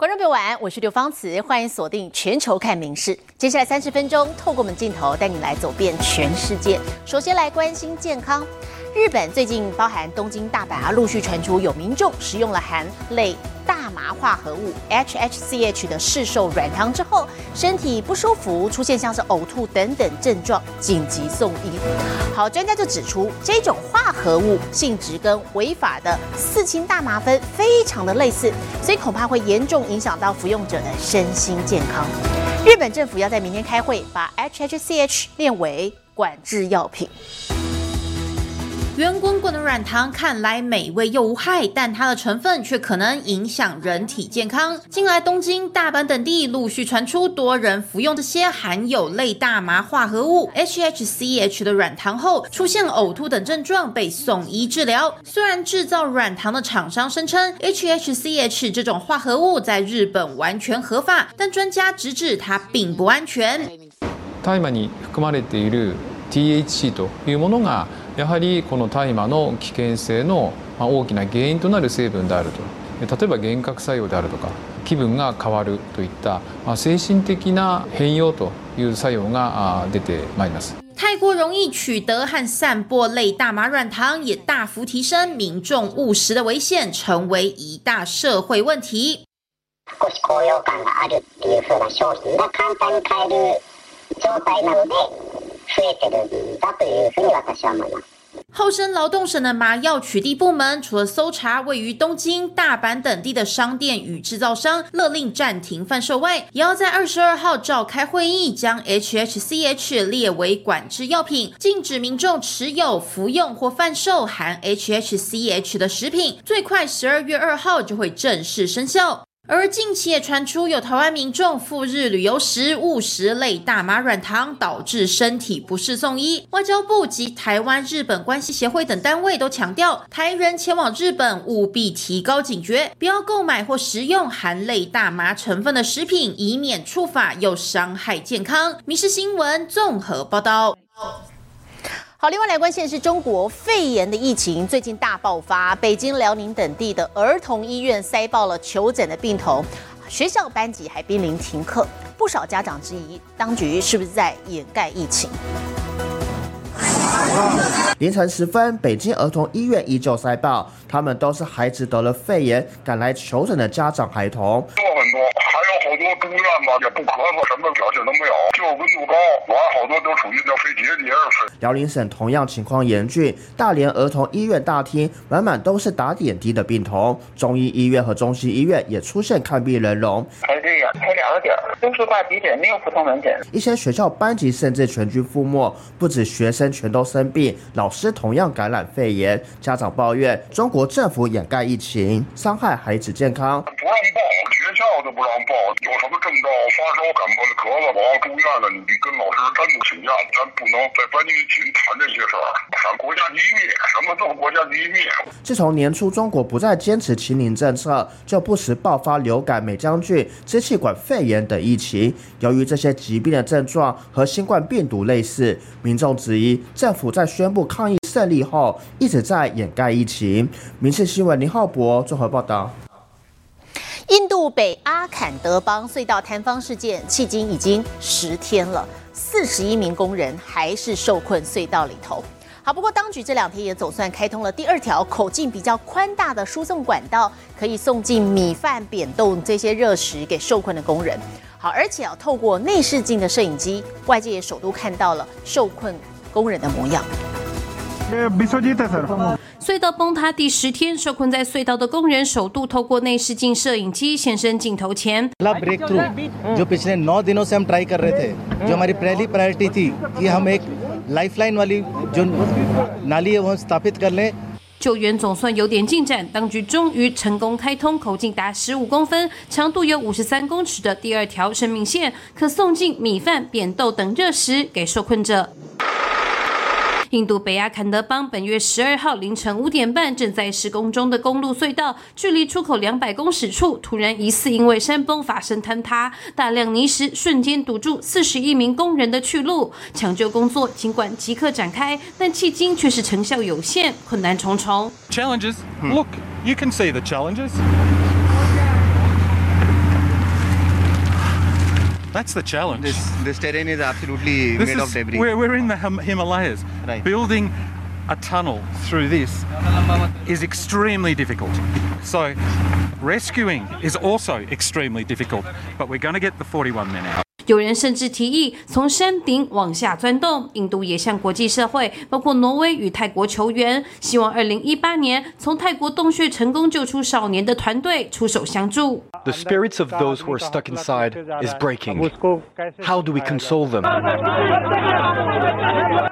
观众朋友晚安，我是刘芳慈，欢迎锁定全球看名事。接下来三十分钟，透过我们镜头带你来走遍全世界。首先来关心健康，日本最近包含东京、大阪啊，陆续传出有民众食用了含类。大麻化合物 HHCH 的市售软糖之后，身体不舒服，出现像是呕吐等等症状，紧急送医。好，专家就指出，这种化合物性质跟违法的四氢大麻酚非常的类似，所以恐怕会严重影响到服用者的身心健康。日本政府要在明天开会，把 HHCH 列为管制药品。圆滚滚的软糖看来美味又无害，但它的成分却可能影响人体健康。近来，东京、大阪等地陆续传出多人服用这些含有类大麻化合物 HHCH 的软糖后，出现呕吐等症状，被送医治疗。虽然制造软糖的厂商声称 HHCH 这种化合物在日本完全合法，但专家直指它并不安全。大麻に含まれている THC というものが やはりこの大麻の危険性の大きな原因となる成分であると例えば幻覚作用であるとか気分が変わるといった精神的な変容という作用が出てまいります。太过容易取得和散播类大麻软糖，也大幅提升民众误食的危险，成为一大社会问题。少し高揚感があるっていう風な商品が簡単に買える状態なので。厚生劳动省的麻药取缔部门，除了搜查位于东京、大阪等地的商店与制造商，勒令暂停贩售外，也要在二十二号召开会议，将 HHCH 列为管制药品，禁止民众持有、服用或贩售含 HHCH 的食品。最快十二月二号就会正式生效。而近期也传出有台湾民众赴日旅游时误食类大麻软糖，导致身体不适送医。外交部及台湾日本关系协会等单位都强调，台人前往日本务必提高警觉，不要购买或食用含类大麻成分的食品，以免触法又伤害健康。民事新闻综合报道。好，另外来关心的是中国肺炎的疫情最近大爆发，北京、辽宁等地的儿童医院塞爆了求诊的病童，学校班级还濒临停课，不少家长质疑当局是不是在掩盖疫情。凌晨时分，北京儿童医院依旧塞爆，他们都是孩子得了肺炎赶来求诊的家长孩童。好多住院吧，也不咳嗽，什么表现都没有，就温度高，完好多都属于叫肺结节。辽宁省同样情况严峻，大连儿童医院大厅满满都是打点滴的病童，中医医院和中西医院也出现看病人龙。呀，排两个点儿，都是挂急诊，没有普通门诊。一些学校班级甚至全军覆没，不止学生全都生病，老师同样感染肺炎。家长抱怨中国政府掩盖疫情，伤害孩子健康。不让报，学校都不让报。有什么症状？发烧、感冒、咳嗽，我要住院了，你得跟老师单独请假，咱不能在班级群谈这些事儿，伤国家机密，什么都国家机密。自从年初中国不再坚持清零政策，就不时爆发流感、美将军、支气管肺炎等疫情。由于这些疾病的症状和新冠病毒类似，民众质疑政府在宣布抗疫胜利后，一直在掩盖疫情。民事新闻林浩博综合报道。印度北阿坎德邦隧道坍方事件迄今已经十天了，四十一名工人还是受困隧道里头。好，不过当局这两天也总算开通了第二条口径比较宽大的输送管道，可以送进米饭、扁豆这些热食给受困的工人。好，而且要透过内视镜的摄影机，外界也首度看到了受困工人的模样。隧道崩塌第十天，受困在隧道的工人首度透过内视镜摄影机现身镜头前。जो पिछले नौ दिनों से हम ट्राई कर रहे थे, जो हमारी पहली प्रायोरिटी थी कि हम एक लाइफलाइन वाली जो नाली है वो स्थापित कर लें。救援总算有点进展，当局终于成功开通口径达十五公分、长度有五十三公尺的第二条生命线，可送进米饭、扁豆等热食给受困者。 印度北阿坎德邦本月十二号凌晨五点半，正在施工中的公路隧道，距离出口两百公尺处，突然疑似因为山崩发生坍塌，大量泥石瞬间堵住四十一名工人的去路。抢救工作尽管即刻展开，但迄今却是成效有限，困难重重。Challenges, look, you can see the challenges. That's the challenge. This, this terrain is absolutely This made is- of debris. We're, we're in the Him- Himalayas. Right. Building a tunnel through this is extremely difficult. So, rescuing is also extremely difficult, but we're going to get the 41 men out. 有人甚至提议从山顶往下钻洞。印度也向国际社会，包括挪威与泰国求援，希望2018年从泰国洞穴成功救出少年的团队出手相助。The spirits of those who are stuck inside is breaking. How do we console them?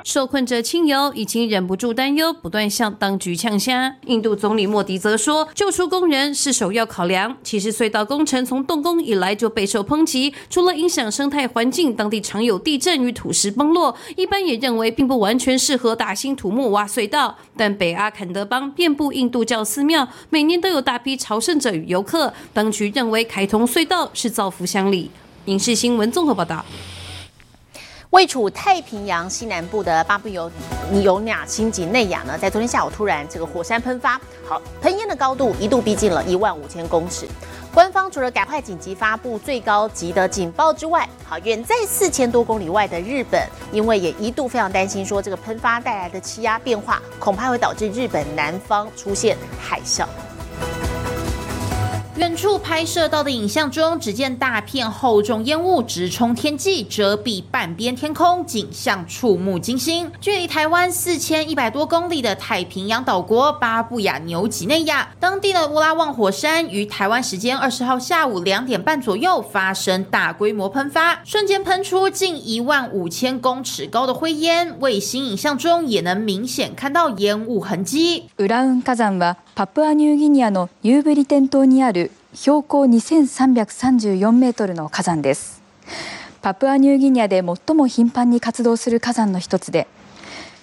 受困者亲友已经忍不住担忧，不断向当局呛虾。印度总理莫迪则说，救出工人是首要考量。其实隧道工程从动工以来就备受抨击，除了影响生生态环境，当地常有地震与土石崩落，一般也认为并不完全适合大兴土木挖隧道。但北阿坎德邦遍布印度教寺庙，每年都有大批朝圣者与游客，当局认为开通隧道是造福乡里。影视新闻综合报道。位处太平洋西南部的巴布尤尼尤亚新几内亚呢，在昨天下午突然这个火山喷发，好，喷烟的高度一度逼近了一万五千公尺。官方除了赶快紧急发布最高级的警报之外，好，远在四千多公里外的日本，因为也一度非常担心说这个喷发带来的气压变化，恐怕会导致日本南方出现海啸。远处拍摄到的影像中，只见大片厚重烟雾直冲天际，遮蔽半边天空，景象触目惊心。距离台湾四千一百多公里的太平洋岛国巴布亚纽几内亚，当地的乌拉旺火山于台湾时间二十号下午两点半左右发生大规模喷发，瞬间喷出近一万五千公尺高的灰烟，卫星影像中也能明显看到烟雾痕迹。パプアニューギニアのニューブリテン島にある標高2334メートルの火山です。パプアニューギニアで最も頻繁に活動する火山の一つで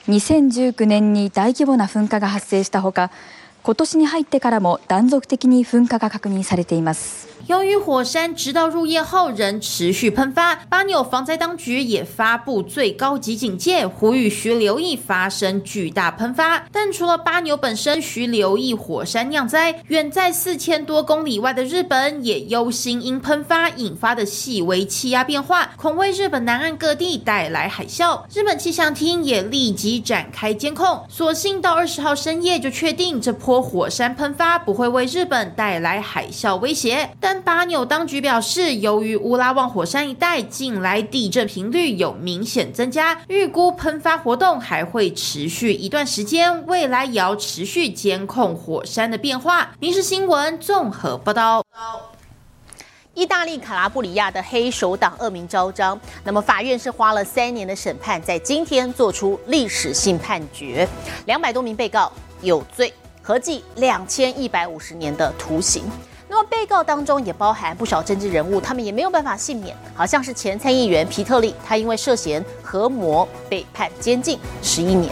2019年に大規模な噴火が発生したほか今年に入ってからも断続的に噴火が確認されています由于火山直到入夜后仍持续喷发，巴纽防灾当局也发布最高级警戒，呼吁需留意发生巨大喷发。但除了巴纽本身需留意火山酿灾，远在四千多公里外的日本也忧心因喷发引发的细微气压变化，恐为日本南岸各地带来海啸。日本气象厅也立即展开监控，所幸到二十号深夜就确定这波 火山喷发不会为日本带来海啸威胁，但巴纽当局表示，由于乌拉旺火山一带近来地震频率有明显增加，预估喷发活动还会持续一段时间，未来也要持续监控火山的变化。民事新闻综合报道。意大利卡拉布里亚的黑手党恶名昭彰，那么法院是花了三年的审判，在今天做出历史性判决，两百多名被告有罪，合计两千一百五十年的徒刑。那么被告当中也包含不少政治人物，他们也没有办法幸免，好像是前参议员皮特利，他因为涉嫌合谋被判监禁十一年。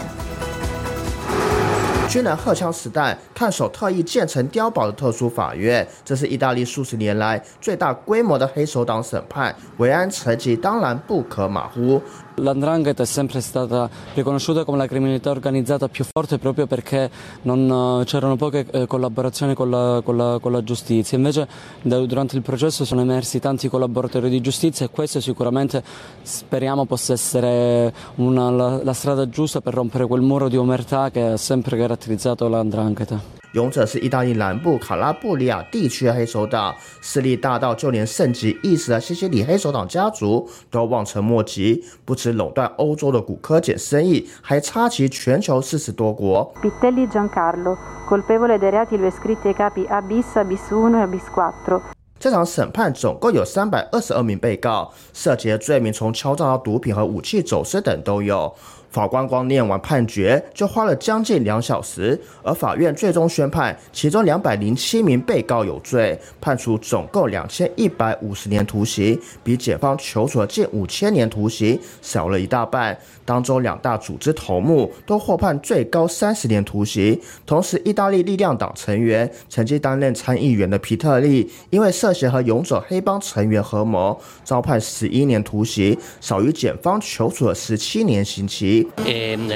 军人荷枪实弹，看守特意建成碉堡的特殊法院，这是意大利数十年来最大规模的黑手党审判，维安成绩当然不可马虎。 L'andrangheta è sempre stata riconosciuta come la criminalità organizzata più forte proprio perché non, c'erano poche eh, collaborazioni con la, con, la, con la, giustizia, invece da, durante il processo sono emersi tanti collaboratori di giustizia e questo sicuramente speriamo possa essere una, la, la strada giusta per rompere quel muro di omertà che ha sempre caratterizzato l'andrangheta. 勇者是意大利南部卡拉布里亚地区的黑手党，势力大到就连盛极一时的西西里黑手党家族都望尘莫及。不止垄断欧洲的骨科碱生意，还插旗全球四十多国。Pitelli Giancarlo, colpevole dei reati lui iscritti ai capi A bis, A bis 1 e A bis 4. 这场审判总共有三百二十二名被告，涉及的罪名从敲诈到毒品和武器走私等都有。法官光念完判决就花了将近两小时，而法院最终宣判，其中两百零七名被告有罪，判处总共两千一百五十年徒刑，比检方求处的近五千年徒刑少了一大半。当中两大组织头目都获判最高三十年徒刑。同时，意大利力量党成员、曾经担任参议员的皮特利，因为涉嫌和勇者黑帮成员合谋，遭判十一年徒刑，少于检方求处的十七年刑期。击。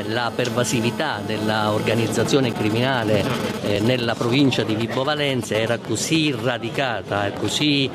La pervasività della organizzazione criminale nella provincia di Vibo Valentia era così radicata, così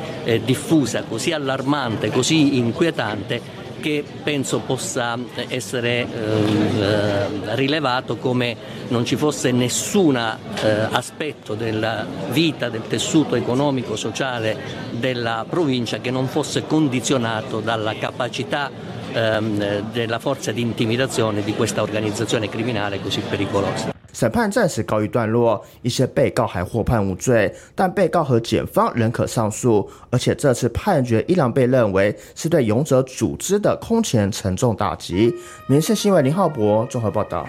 diffusa, così allarmante, così inquietante che penso possa essere eh, rilevato come non ci fosse nessun eh, aspetto della vita, del tessuto economico, sociale della provincia che non fosse condizionato dalla capacità ehm, della forza di intimidazione di questa organizzazione criminale così pericolosa. 审判暂时告一段落，一些被告还获判无罪，但被告和检方仍可上诉。而且这次判决依然被认为是对勇者组织的空前沉重打击。民事新闻林浩博综合报道。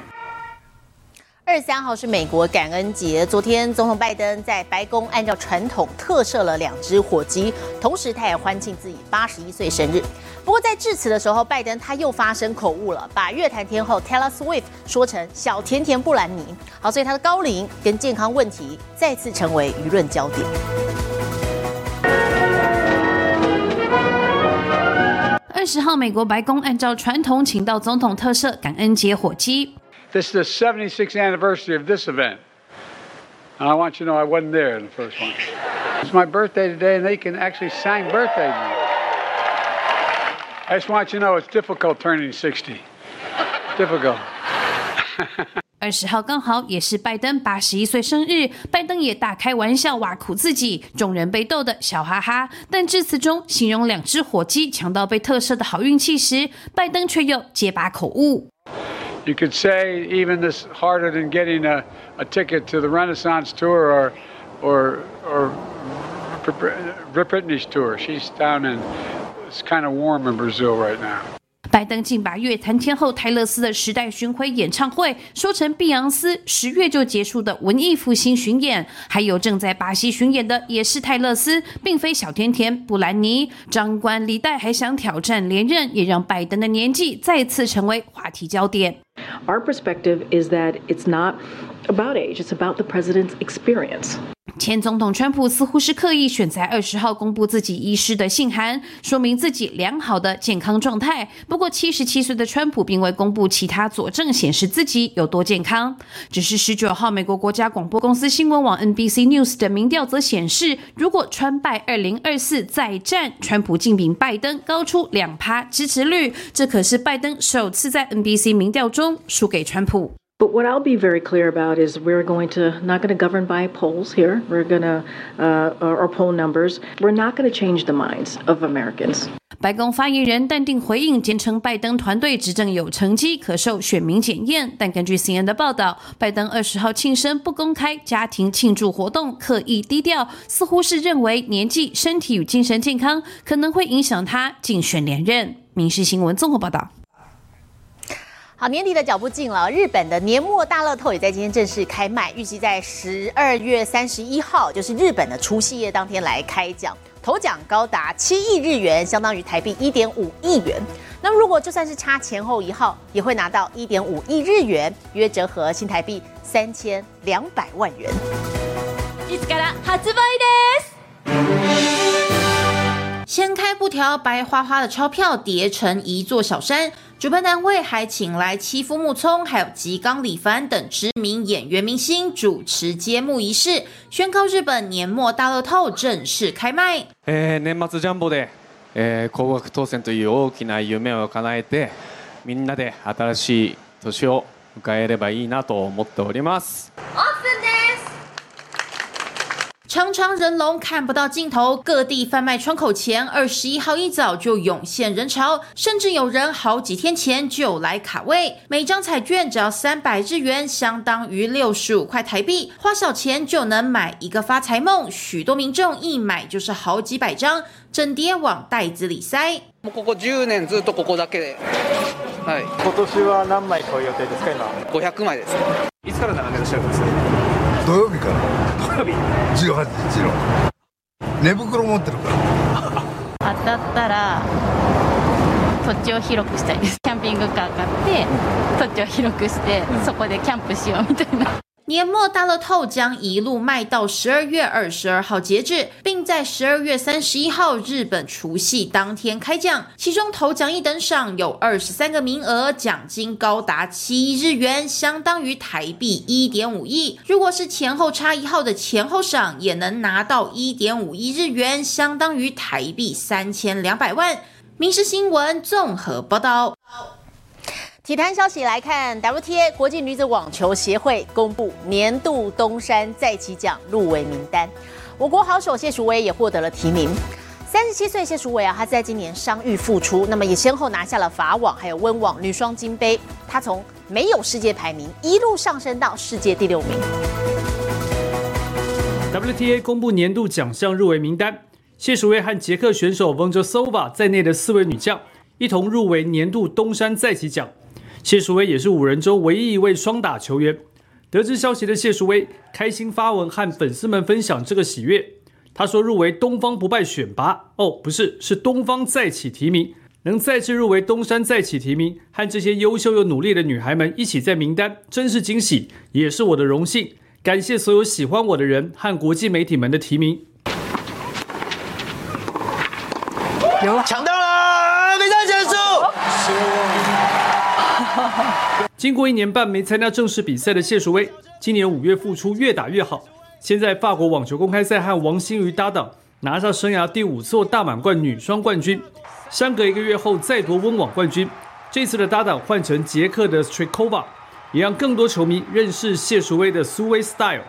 二十三号是美国感恩节，昨天总统拜登在白宫按照传统特赦了两只火鸡，同时他也欢庆自己八十一岁生日。不过在致辞的时候，拜登他又发生口误了，把乐坛天后 Taylor Swift 说成小甜甜布兰妮。好，所以他的高龄跟健康问题再次成为舆论焦点。二十号，美国白宫按照传统请到总统特赦感恩节火鸡。This is the 76th anniversary of this event. And I want you to know I wasn't there in the first one. It's my birthday today, and they can actually sing birthday to me. I just want you to know it's difficult turning 60. Difficult. 二十号刚好也是拜登八十一岁生日，拜登也大开玩笑挖苦自己，众人被逗得笑哈哈。但致辞中形容两只火鸡抢到被特赦的好运气时，拜登却又结巴口误。You could say even this harder than getting a, a ticket to the Renaissance tour or or or Rip Britney's tour. She's down in it's kind of warm in Brazil right now. 拜登竟把乐坛天后泰勒斯的时代巡回演唱会说成碧昂斯十月就结束的文艺复兴巡演，还有正在巴西巡演的也是泰勒斯，并非小甜甜布兰妮。张冠李戴还想挑战连任，也让拜登的年纪再次成为话题焦点。Our perspective is that it's not about age; it's about the president's experience. 前总统川普似乎是刻意选在二十号公布自己医师的信函，说明自己良好的健康状态。不过，七十七岁的川普并未公布其他佐证显示自己有多健康。只是十九号，美国国家广播公司新闻网 NBC News 的民调则显示，如果川拜二零二四再战，川普竟比拜登高出两趴支持率，这可是拜登首次在 NBC 民调中输给川普。But what I'll be very clear about is we're going to not going to govern by polls here. We're going to or poll numbers. We're not going to change the minds of Americans. 白宫发言人淡定回应，坚称拜登团队执政有成绩，可受选民检验。但根据 CNN 的报道，拜登二十号庆生不公开家庭庆祝活动，刻意低调，似乎是认为年纪、身体与精神健康可能会影响他竞选连任。民事新闻综合报道。好，年底的脚步近了，日本的年末大乐透也在今天正式开卖，预计在十二月三十一号，就是日本的除夕夜当天来开奖，头奖高达七亿日元，相当于台币一点五亿元。那如果就算是差前后一号，也会拿到一点五亿日元，约折合新台币三千两百万元。いつから発売です。 掀开布条，白花花的钞票叠成一座小山。主办单位还请来妻夫木聪，还有吉冈里帆等知名演员明星主持揭幕仪式，宣告日本年末大乐透正式开卖。えー、年末ジャンボで、えー、高額当選という大きな夢を叶えてみんなで新しい年を迎えればいいなと思っております。 长长人龙看不到尽头，各地贩卖窗口前，二十一号一早就涌现人潮，甚至有人好几天前就来卡位。每张彩券只要三百日元，相当于六十五块台币，花小钱就能买一个发财梦。许多民众一买就是好几百张，整叠往袋子里塞。もうここ10年ずっとここだけで。はい。今年は何枚買う予定ですか今500枚です。いつから並んでらっしゃるんですか土曜日から土 曜日。18日の。寝袋持ってるから。当たったら土地を広くしたいです。キャンピングカー買って土地を広くしてそこでキャンプしようみたいな。年末大乐透将一路卖到十二月二十二号截止，并在十二月三十一号日本除夕当天开奖。其中头奖一等赏有二十三个名额，奖金高达七亿日元，相当于台币一点五亿。如果是前后差一号的前后赏，也能拿到一点五亿日元，相当于台币三千两百万。民事新闻综合报道。体坛消息来看，WTA 国际女子网球协会公布年度东山再起奖入围名单，我国好手谢淑薇也获得了提名。三十七岁谢淑薇啊，她在今年伤愈复出，那么也先后拿下了法网还有温网女双金杯。她从没有世界排名一路上升到世界第六名。WTA 公布年度奖项入围名单，谢淑薇和捷克选手 v o n j o s o v a 在内的四位女将一同入围年度东山再起奖。谢淑薇也是五人中唯一一位双打球员。得知消息的谢淑薇开心发文和粉丝们分享这个喜悦。她说：“入围东方不败选拔哦，不是，是东方再起提名，能再次入围东山再起提名，和这些优秀又努力的女孩们一起在名单，真是惊喜，也是我的荣幸。感谢所有喜欢我的人和国际媒体们的提名。”有了，抢到了，经过一年半没参加正式比赛的谢淑薇，今年五月复出，越打越好。先在法国网球公开赛和王欣瑜搭档，拿下生涯第五座大满贯女双冠军。相隔一个月后再夺温网冠军，这次的搭档换成捷克的 Strikova，也让更多球迷认识谢淑薇的苏薇 style。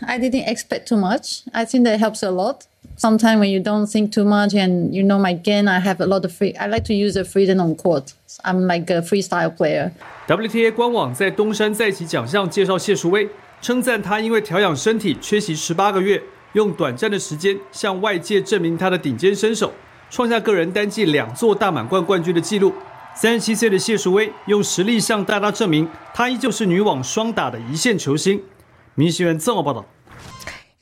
I didn't expect too much. I think that helps a lot. Sometimes when you don't think too much and you know my game, I have a lot of free. I like to use the freedom on court. I'm like a freestyle player. WTA 官网在东山再起奖项介绍谢淑薇，称赞她因为调养身体缺席十八个月，用短暂的时间向外界证明她的顶尖身手，创下个人单季两座大满贯冠军的纪录。三十七岁的谢淑薇用实力向大家证明，她依旧是女网双打的一线球星。民新闻综合报道。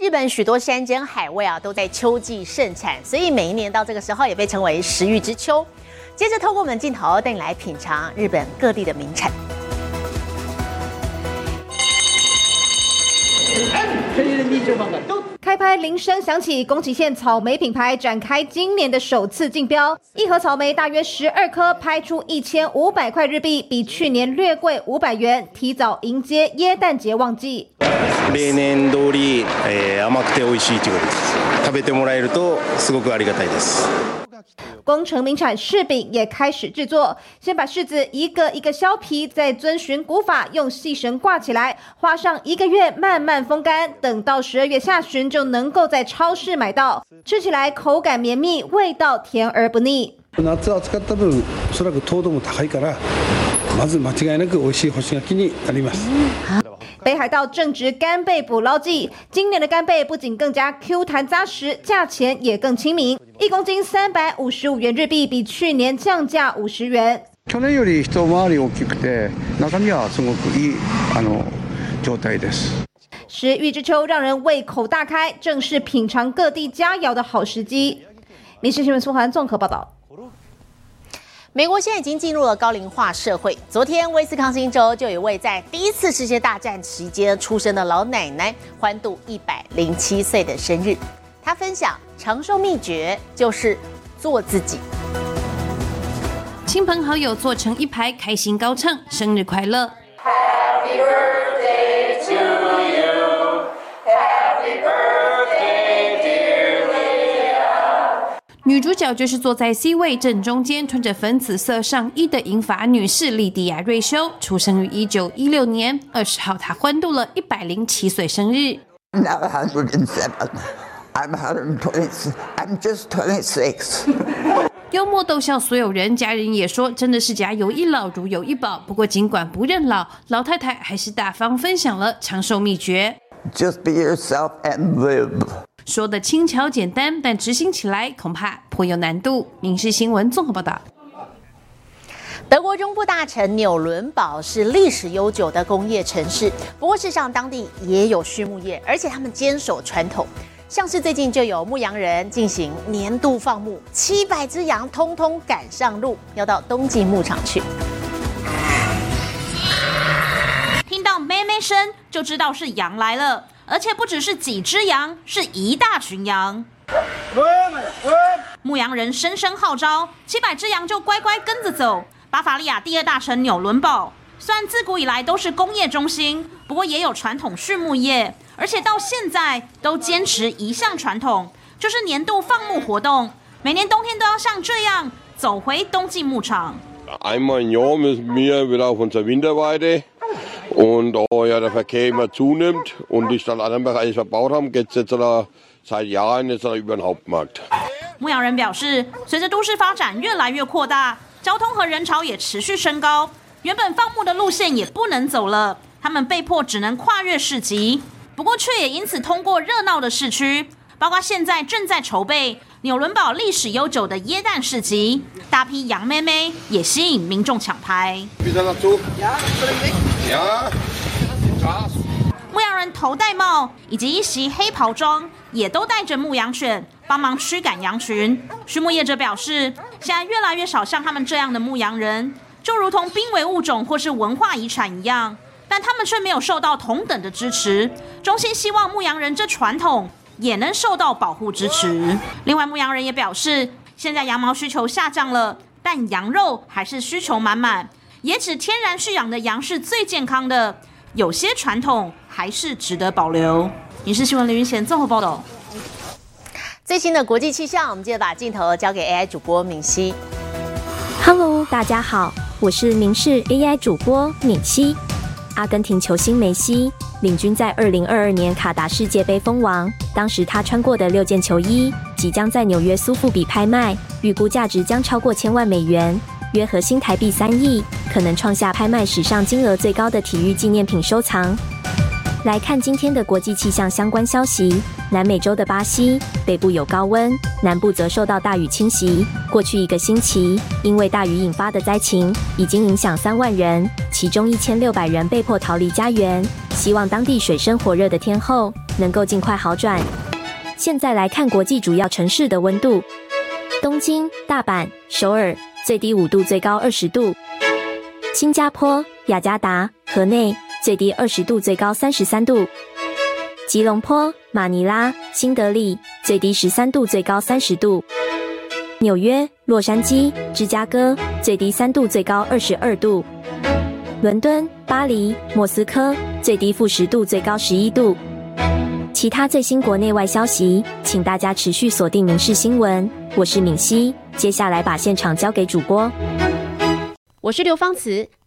日本许多山珍海味啊都在秋季盛产，所以每一年到这个时候也被称为食欲之秋。接着透过我们镜头带你来品尝日本各地的名产。开拍铃声响起，宫崎县草莓品牌展开今年的首次竞标，一盒草莓大约十二颗，拍出一千五百块日币，比去年略贵五百元，提早迎接耶诞节旺季。例年通り、えー、甘くて美味しいということです。食べてもらえるとすごくありがたいです。宫城名产柿饼也开始制作，先把柿子一个一个削皮，再遵循古法用细绳挂起来，花上一个月慢慢风干，等到十二月下旬就能够在超市买到。吃起来口感绵密，味道甜而不腻。夏扱った分、おそらく糖度も高いから、まず間違いなく美味しい干し柿になります。北海道正值干贝捕捞季，今年的干贝不仅更加 Q 弹扎实，价钱也更亲民，一公斤三百五十五元日币，比去年降价五十元。去年より一回り大きくて、中身はすごくいいあの状態です。食欲之秋让人胃口大开，正是品尝各地佳肴的好时机。民事新闻苏涵综合报道。 美国现在已经进入了高龄化社会。昨天，威斯康星州就有一位在第一次世界大战期间出生的老奶奶欢度一百零七岁的生日。她分享长寿秘诀就是做自己。亲朋好友坐成一排，开心高唱生日快乐。Happy birthday 女主角就是坐在 C 位正中间，穿着粉紫色上衣的银发女士莉迪亚·瑞修，出生于一九一六年。二十号，她欢度了一百零七岁生日。Not 107. I'm 126. I'm just 26. 幽默逗笑所有人，家人也说真的是家有一老如有一宝。不过尽管不认老，老太太还是大方分享了长寿秘诀。Just be yourself and live. 说的轻巧简单，但执行起来恐怕颇有难度。民事新闻综合报道。德国中部大城纽伦堡是历史悠久的工业城市，不过事实上当地也有畜牧业，而且他们坚守传统。像是最近就有牧羊人进行年度放牧，七百只羊通通赶上路，要到冬季牧场去。听到咩咩声，就知道是羊来了，而且不只是几只羊，是一大群羊。牧羊人声声号召，七百只羊就乖乖跟着走。巴伐利亚第二大城纽伦堡，虽然自古以来都是工业中心，不过也有传统畜牧业，而且到现在都坚持一项传统，就是年度放牧活动，每年冬天都要像这样走回冬季牧场。Einmal im Jahr müssen wir wieder auf unsere Winterweide. Und da ja der Verkehr immer zunimmt und die Stadt Annenberg alles verbaut haben, geht es jetzt da seit Jahren jetzt da über den Hauptmarkt. 牧羊人表示，随着都市发展越来越扩大，交通和人潮也持续升高，原本放牧的路线也不能走了，他们被迫只能跨越市集，不过却也因此通过热闹的市区，包括现在正在筹备纽伦堡历史悠久的耶诞市集，大批羊妹妹也吸引民众抢拍。牧羊人头戴帽以及一袭黑袍装，也都带着牧羊犬帮忙驱赶羊群。畜牧业者表示，现在越来越少像他们这样的牧羊人，就如同濒危物种或是文化遗产一样，但他们却没有受到同等的支持。衷心希望牧羊人这传统也能受到保护支持。另外，牧羊人也表示，现在羊毛需求下降了，但羊肉还是需求满满。也指天然蓄养的羊是最健康的，有些传统还是值得保留。影视新闻林云贤综合报道。最新的国际气象，我们接着把镜头交给 AI 主播敏熙。Hello，大家好，我是明视 AI 主播敏熙。阿根廷球星梅西领军在2022年卡达世界杯封王，当时他穿过的六件球衣即将在纽约苏富比拍卖，预估价值将超过千万美元，约合新台币三亿，可能创下拍卖史上金额最高的体育纪念品收藏。来看今天的国际气象相关消息。南美洲的巴西北部有高温，南部则受到大雨侵袭。过去一个星期，因为大雨引发的灾情已经影响三万人，其中一千六百人被迫逃离家园。希望当地水深火热的天候能够尽快好转。现在来看国际主要城市的温度：东京、大阪、首尔最低五度，最高二十度；新加坡、雅加达、河内最低二十度，最高三十三度。吉隆坡、马尼拉、新德里最低十三度，最高三十度；纽约、洛杉矶、芝加哥最低三度，最高二十二度；伦敦、巴黎、莫斯科最低负十度，最高十一度。其他最新国内外消息，请大家持续锁定《民事新闻》。我是敏熙，接下来把现场交给主播。我是刘芳慈，